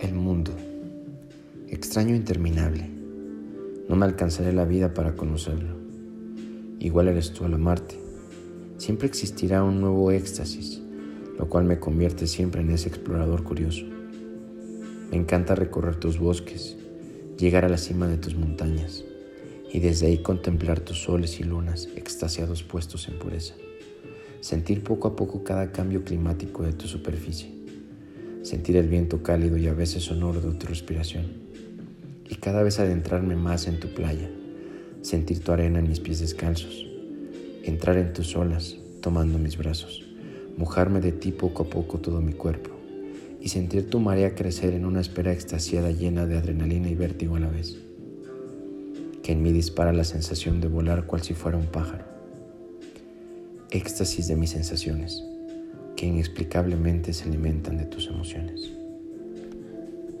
El mundo. Extraño interminable. No me alcanzaré la vida para conocerlo. Igual eres tú al amarte. Siempre existirá un nuevo éxtasis, lo cual me convierte siempre en ese explorador curioso. Me encanta recorrer tus bosques, llegar a la cima de tus montañas y desde ahí contemplar tus soles y lunas extasiados puestos en pureza. Sentir poco a poco cada cambio climático de tu superficie sentir el viento cálido y a veces sonoro de tu respiración, y cada vez adentrarme más en tu playa, sentir tu arena en mis pies descalzos, entrar en tus olas tomando mis brazos, mojarme de ti poco a poco todo mi cuerpo, y sentir tu marea crecer en una espera extasiada llena de adrenalina y vértigo a la vez, que en mí dispara la sensación de volar cual si fuera un pájaro. Éxtasis de mis sensaciones que inexplicablemente se alimentan de tus emociones.